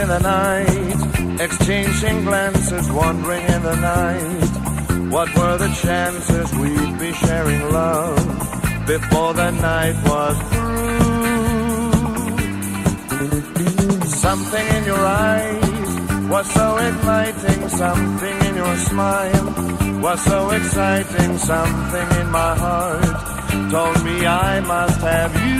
in the night, exchanging glances, wandering in the night. What were the chances we'd be sharing love before the night was through? Something in your eyes was so igniting, something in your smile was so exciting, something in my heart told me I must have you.